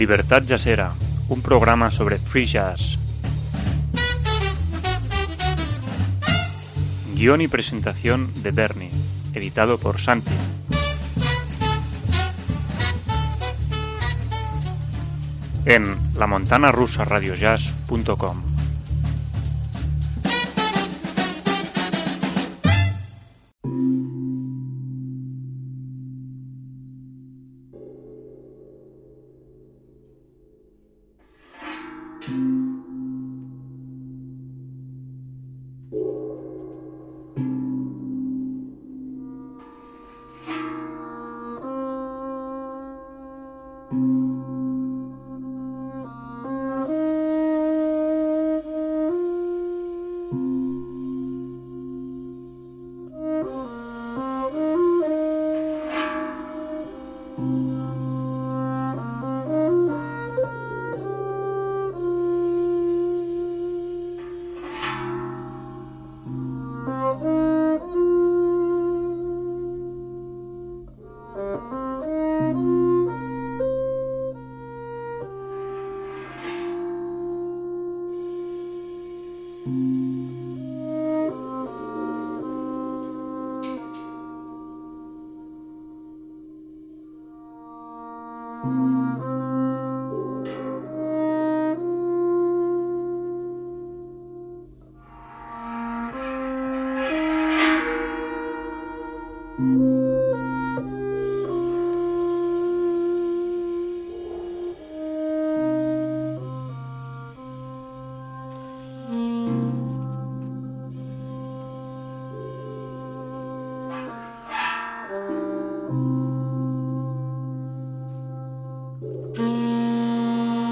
Libertad Jazzera, un programa sobre free jazz. Guión y presentación de Bernie, editado por Santi. En la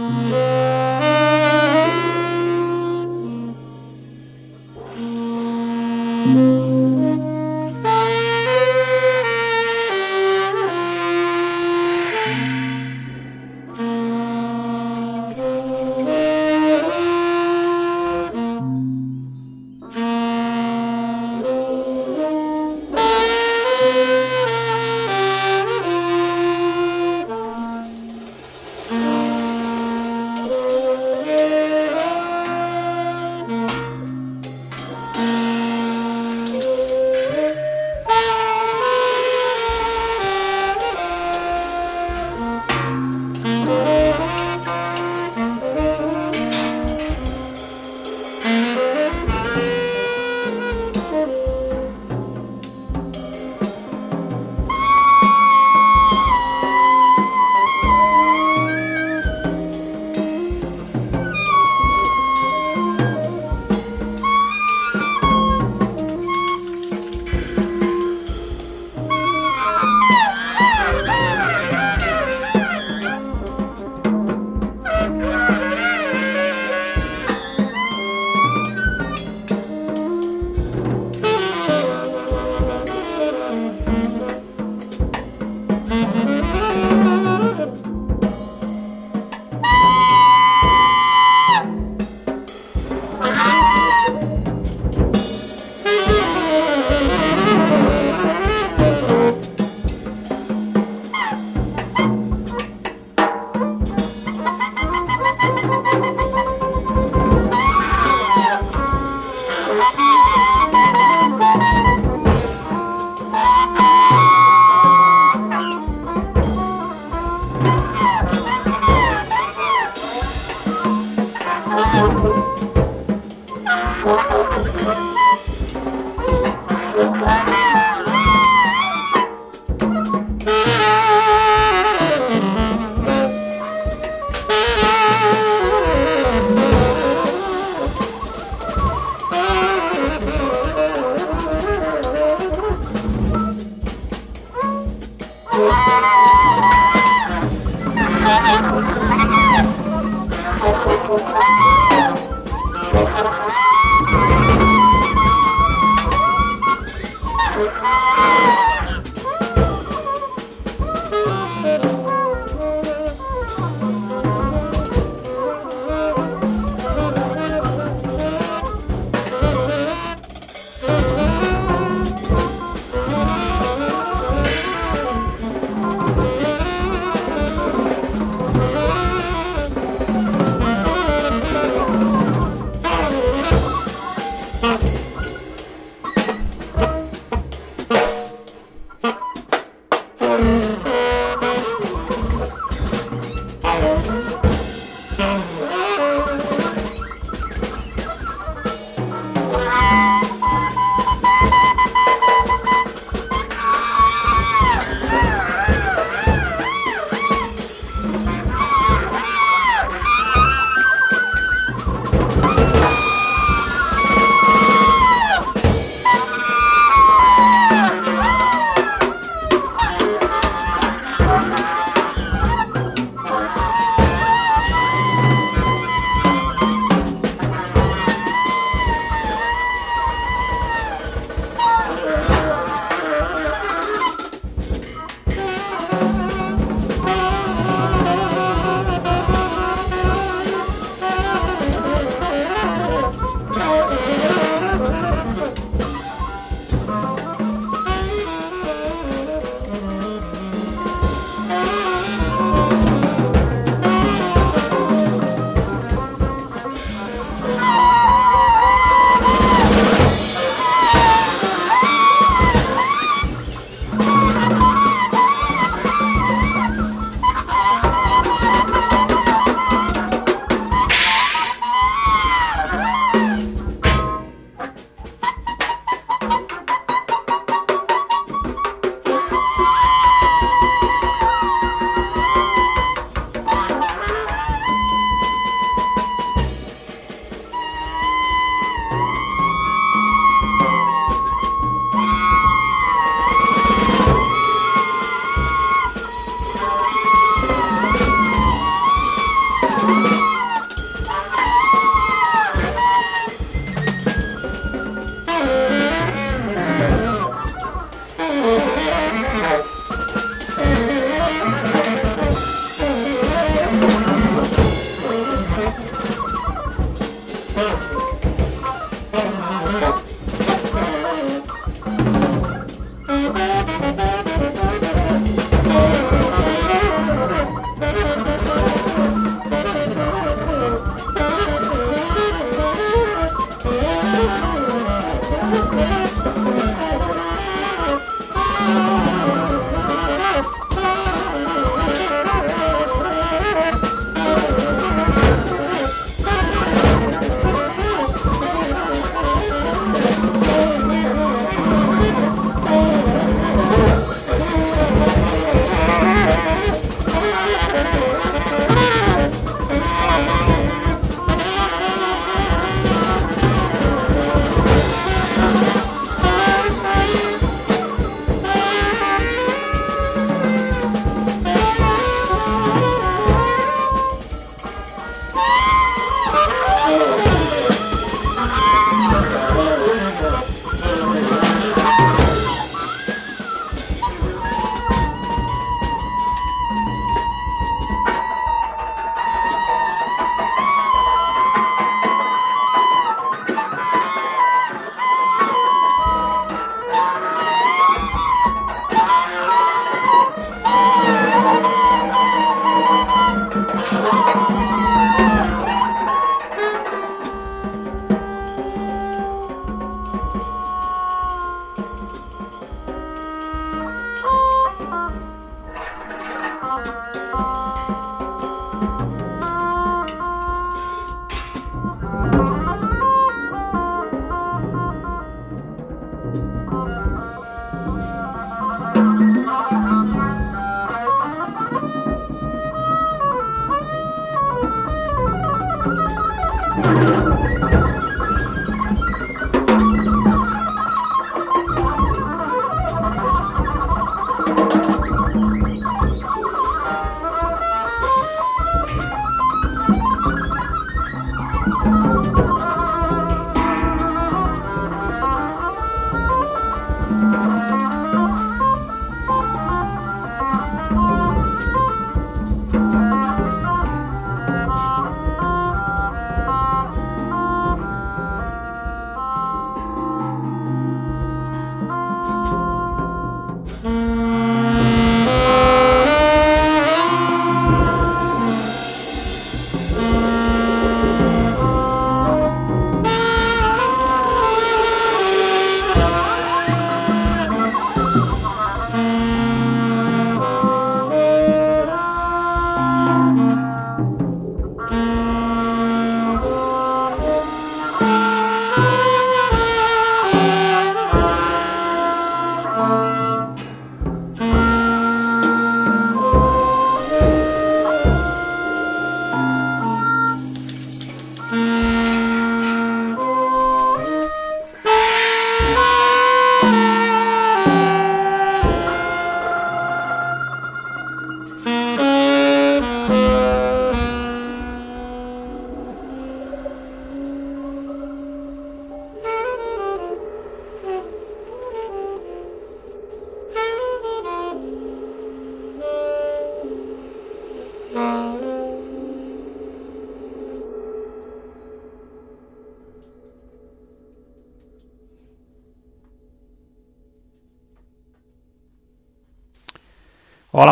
Música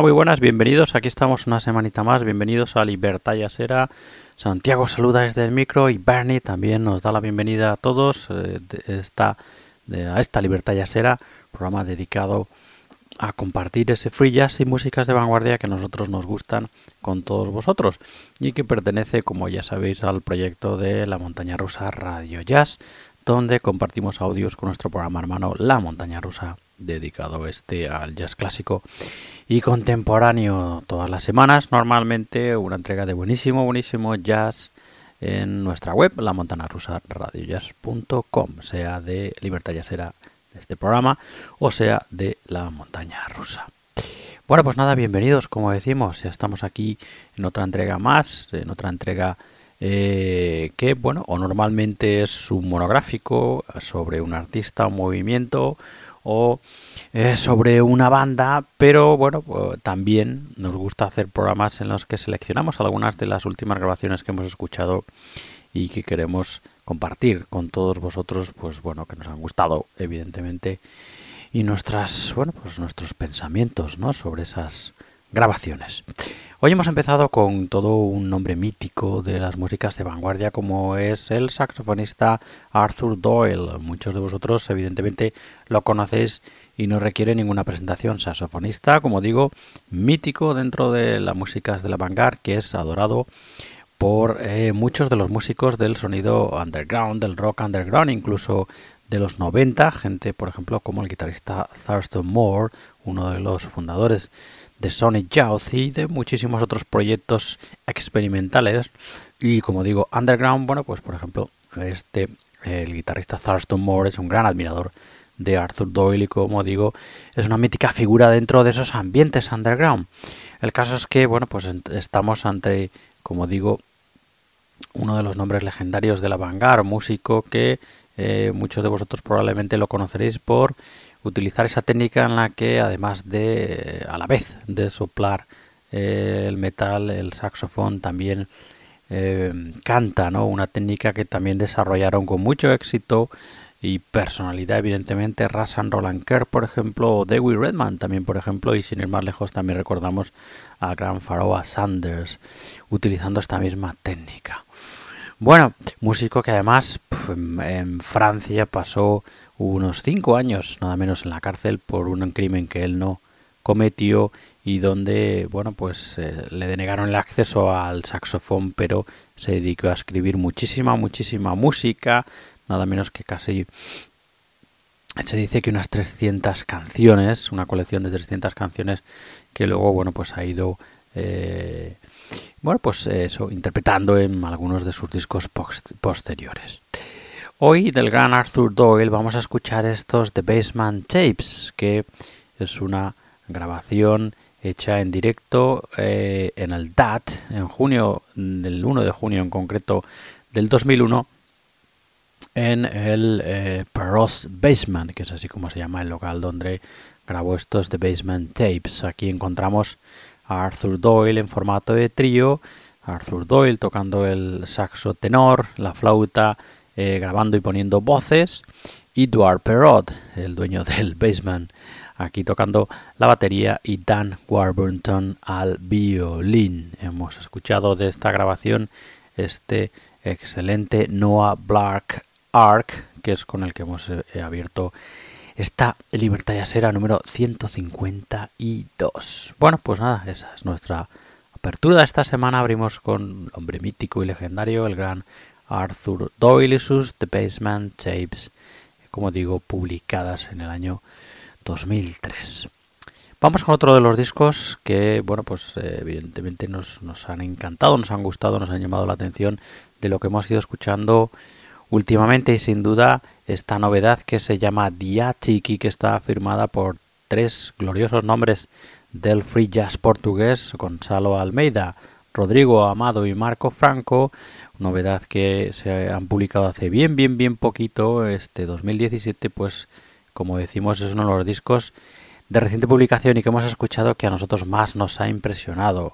muy buenas, bienvenidos. Aquí estamos una semanita más. Bienvenidos a Libertad Yasera. Santiago saluda desde el micro y Bernie también nos da la bienvenida a todos eh, esta, a esta Libertad Yasera, programa dedicado a compartir ese free jazz y músicas de vanguardia que nosotros nos gustan con todos vosotros y que pertenece, como ya sabéis, al proyecto de la montaña rusa Radio Jazz, donde compartimos audios con nuestro programa hermano La Montaña Rusa, dedicado este al jazz clásico y contemporáneo todas las semanas, normalmente una entrega de buenísimo, buenísimo jazz en nuestra web, la montana rusa radiojazz.com, sea de Libertad Jazzera de este programa o sea de la montaña rusa. Bueno, pues nada, bienvenidos, como decimos, ya estamos aquí en otra entrega más, en otra entrega eh, que, bueno, o normalmente es un monográfico sobre un artista, un movimiento, o eh, sobre una banda, pero bueno, también nos gusta hacer programas en los que seleccionamos algunas de las últimas grabaciones que hemos escuchado y que queremos compartir con todos vosotros, pues bueno, que nos han gustado, evidentemente, y nuestras, bueno, pues nuestros pensamientos, ¿no? sobre esas grabaciones. Hoy hemos empezado con todo un nombre mítico de las músicas de vanguardia como es el saxofonista Arthur Doyle. Muchos de vosotros evidentemente lo conocéis y no requiere ninguna presentación. Saxofonista, como digo, mítico dentro de las músicas de la vanguardia que es adorado por eh, muchos de los músicos del sonido underground, del rock underground, incluso de los 90, gente por ejemplo como el guitarrista Thurston Moore, uno de los fundadores de Sonic Youth y de muchísimos otros proyectos experimentales. Y como digo, underground, bueno, pues por ejemplo, este, el guitarrista Thurston Moore es un gran admirador de Arthur Doyle y como digo, es una mítica figura dentro de esos ambientes underground. El caso es que, bueno, pues estamos ante, como digo, uno de los nombres legendarios de la vanguard, músico que eh, muchos de vosotros probablemente lo conoceréis por utilizar esa técnica en la que además de a la vez de soplar eh, el metal, el saxofón también eh, canta, ¿no? Una técnica que también desarrollaron con mucho éxito y personalidad evidentemente Rasan Roland Kerr por ejemplo o Dewey Redman también por ejemplo y sin ir más lejos también recordamos a Gran Pharoah Sanders utilizando esta misma técnica bueno músico que además en Francia pasó unos cinco años nada menos en la cárcel por un crimen que él no cometió y donde bueno pues eh, le denegaron el acceso al saxofón pero se dedicó a escribir muchísima muchísima música nada menos que casi se dice que unas 300 canciones una colección de 300 canciones que luego bueno pues ha ido eh, bueno pues interpretando en algunos de sus discos posteriores Hoy del gran Arthur Doyle vamos a escuchar estos The Basement Tapes, que es una grabación hecha en directo eh, en el DAT en junio, del 1 de junio en concreto del 2001, en el eh, Basement, que es así como se llama el local donde grabó estos The Basement Tapes. Aquí encontramos a Arthur Doyle en formato de trío, Arthur Doyle tocando el saxo tenor, la flauta, eh, grabando y poniendo voces, Duarte Perrot, el dueño del Basement, aquí tocando la batería, y Dan Warburton al violín. Hemos escuchado de esta grabación este excelente Noah Black Arc, que es con el que hemos eh, abierto esta Libertad Yasera número 152. Bueno, pues nada, esa es nuestra apertura esta semana. Abrimos con hombre mítico y legendario, el gran Arthur Doyle y sus The Basement Tapes, como digo, publicadas en el año 2003. Vamos con otro de los discos que, bueno, pues eh, evidentemente nos, han encantado, nos han gustado, nos han llamado la atención de lo que hemos ido escuchando últimamente y sin duda esta novedad que se llama Diatiki que está firmada por tres gloriosos nombres del free jazz portugués, Gonzalo Almeida, Rodrigo Amado y Marco Franco, novedad que se han publicado hace bien, bien, bien poquito, este 2017, pues como decimos es uno de los discos de reciente publicación y que hemos escuchado que a nosotros más nos ha impresionado.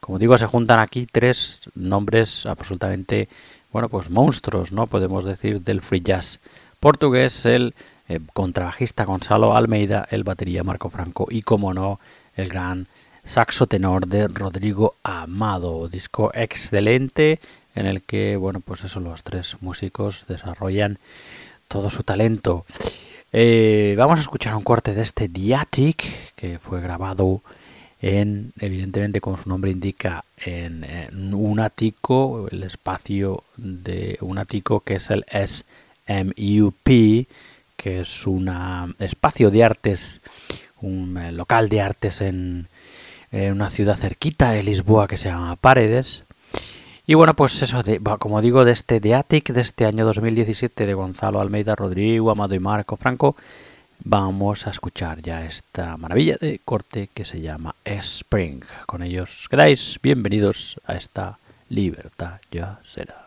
Como digo, se juntan aquí tres nombres absolutamente, bueno, pues monstruos, ¿no? Podemos decir del free jazz portugués, el eh, contrabajista Gonzalo Almeida, el batería Marco Franco y, como no, el gran saxo tenor de Rodrigo Amado, disco excelente en el que, bueno, pues eso, los tres músicos desarrollan todo su talento. Eh, vamos a escuchar un corte de este Diatic que fue grabado en, evidentemente, como su nombre indica, en, un ático, el espacio de un ático que es el SMUP, que es un espacio de artes, un eh, local de artes en, una ciudad cerquita de Lisboa que se llama Paredes. Y bueno, pues eso, de, como digo, de este The Attic de este año 2017 de Gonzalo Almeida, Rodrigo, Amado y Marco Franco, vamos a escuchar ya esta maravilla de corte que se llama Spring. Con ellos quedáis bienvenidos a esta libertad ya será.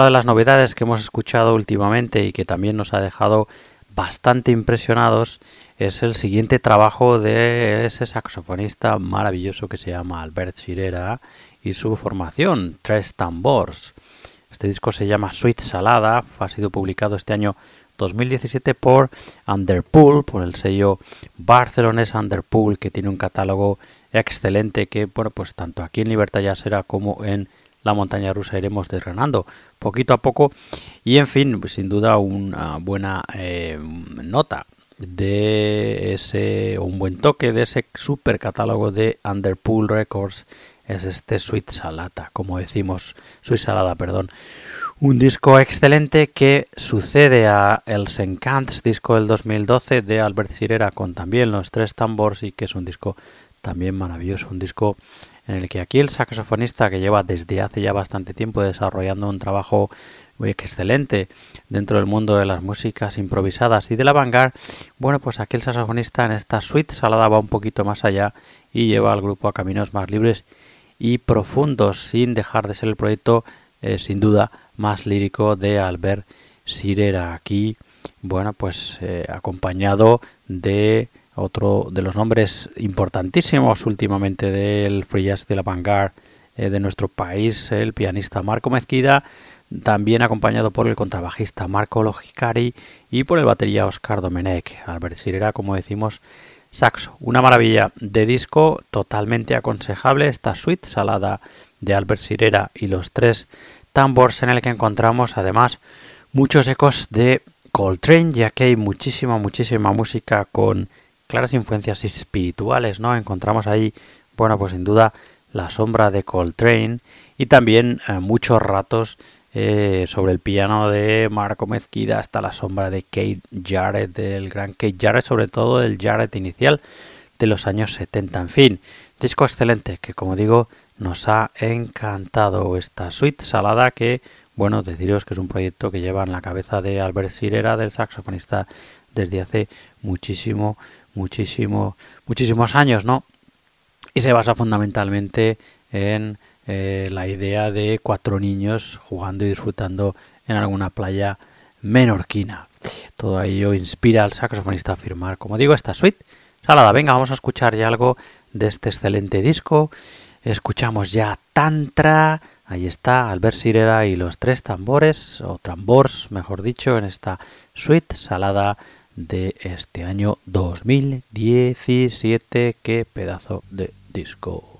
Otra de las novedades que hemos escuchado últimamente y que también nos ha dejado bastante impresionados es el siguiente trabajo de ese saxofonista maravilloso que se llama Albert Sirera y su formación, Tres Tambors. Este disco se llama Sweet Salada, ha sido publicado este año 2017 por Underpool, por el sello barcelonés Underpool, que tiene un catálogo excelente que, bueno, pues tanto aquí en Libertad ya será como en la montaña rusa iremos desgranando poquito a poco. Y en fin sin duda una buena eh, nota de ese un buen toque de ese super catálogo de Underpool Records es este Sweet Salada como decimos Sweet Salada perdón. Un disco excelente que sucede a El Sencants, disco del 2012 de Albert Sirera con también los tres tambores y que es un disco también maravilloso, un disco en el que aquí el saxofonista que lleva desde hace ya bastante tiempo desarrollando un trabajo excelente dentro del mundo de las músicas improvisadas y de la vanguard, bueno, pues aquí el saxofonista en esta suite salada va un poquito más allá y lleva al grupo a caminos más libres y profundos, sin dejar de ser el proyecto, eh, sin duda, más lírico de Albert Sirera. Aquí, bueno, pues eh, acompañado de otro de los nombres importantísimos últimamente del free jazz de la vanguard eh, de nuestro país, el pianista Marco Mezquida, también acompañado por el contrabajista Marco Logicari y por el batería Oscar Domenech. Albert Sirera, como decimos, saxo. Una maravilla de disco, totalmente aconsejable, esta suite salada de Albert Sirera y los tres tambors en el que encontramos además muchos ecos de Coltrane, ya que hay muchísima, muchísima música con claras influencias espirituales, ¿no? Encontramos ahí, bueno, pues sin duda la sombra de Coltrane y también eh, muchos ratos eh, sobre el piano de Marco Mezquida hasta la sombra de Kate Jarrett, del gran Kate Jarrett, sobre todo el Jarrett inicial de los años 70. En fin, disco excelente que como digo nos ha encantado esta suite salada que, bueno, deciros que es un proyecto que lleva en la cabeza de Albert Sirera, del saxofonista, desde hace muchísimo, muchísimo, muchísimos años, ¿no? Y se basa fundamentalmente en eh, la idea de cuatro niños jugando y disfrutando en alguna playa menorquina. Todo ello inspira al saxofonista a firmar, como digo, esta suite. Salada, venga, vamos a escuchar ya algo de este excelente disco. Escuchamos ya Tantra, ahí está Albert Sirera y los tres tambores, o tambors, mejor dicho, en esta suite salada de este año 2017. Qué pedazo de disco.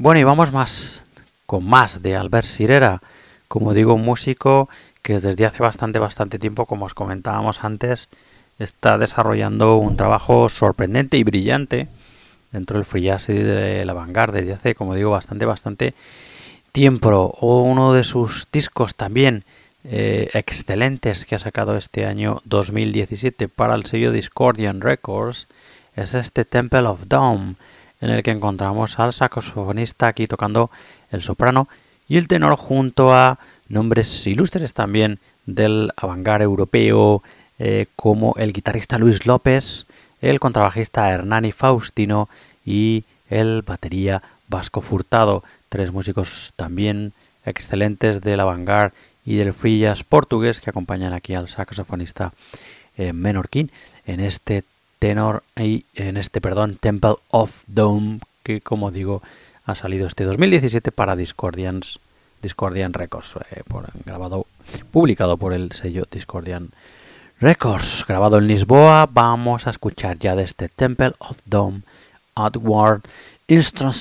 Bueno, y vamos más con más de Albert Sirera, como digo, un músico que desde hace bastante, bastante tiempo, como os comentábamos antes, está desarrollando un trabajo sorprendente y brillante dentro del free jazz y de la vanguard desde hace, como digo, bastante, bastante tiempo. O uno de sus discos también eh, excelentes que ha sacado este año 2017 para el sello Discordian Records es este Temple of Dawn en el que encontramos al saxofonista aquí tocando el soprano y el tenor junto a nombres ilustres también del avangar europeo eh, como el guitarrista Luis López, el contrabajista Hernani Faustino y el batería Vasco Furtado, tres músicos también excelentes del avangar y del free portugués que acompañan aquí al saxofonista eh, menorquín en este tenor y en este, perdón, Temple of Dome, que como digo, ha salido este 2017 para Discordian Records, eh, grabado, publicado por el sello Discordian Records, grabado en Lisboa. Vamos a escuchar ya de este Temple of Dome, Outward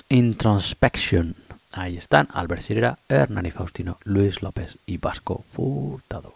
Introspection. Ahí están Albert Sirera, Hernani Faustino, Luis López y Vasco Furtado.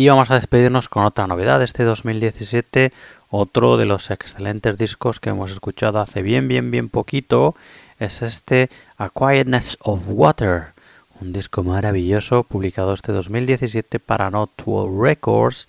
Y vamos a despedirnos con otra novedad de este 2017, otro de los excelentes discos que hemos escuchado hace bien, bien, bien poquito, es este A Quietness of Water, un disco maravilloso publicado este 2017 para World Records,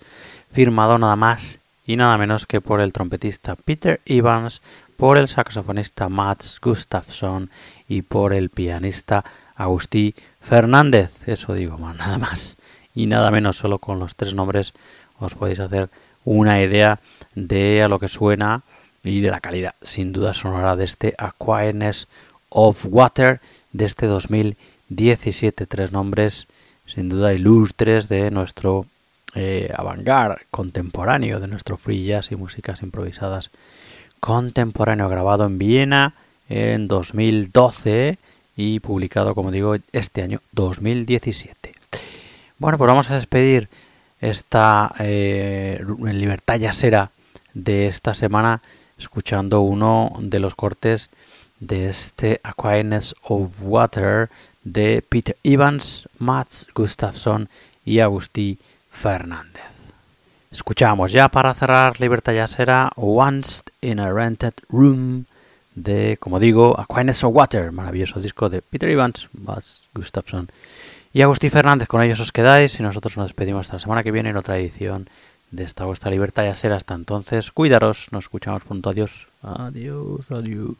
firmado nada más y nada menos que por el trompetista Peter Evans, por el saxofonista Mats Gustafsson y por el pianista Agustí Fernández, eso digo, nada más y nada menos solo con los tres nombres os podéis hacer una idea de a lo que suena y de la calidad sin duda sonora de este Aquaeness of Water de este 2017 tres nombres sin duda ilustres de nuestro eh, contemporáneo de nuestro free jazz y músicas improvisadas contemporáneo grabado en Viena en 2012 y publicado como digo este año 2017 bueno, pues vamos a despedir esta eh, libertad yasera de esta semana escuchando uno de los cortes de este Aquinas of Water de Peter Evans, Mats Gustafsson y Agustí Fernández. Escuchamos ya para cerrar Libertad Yasera Once in a Rented Room de, como digo, Aquinas of Water, maravilloso disco de Peter Evans, Mats Gustafsson y Agustín Fernández, con ellos os quedáis y nosotros nos despedimos hasta la semana que viene en otra edición de esta vuestra libertad. Ya será hasta entonces. Cuidaros, nos escuchamos pronto. Adiós. Adiós, adiós.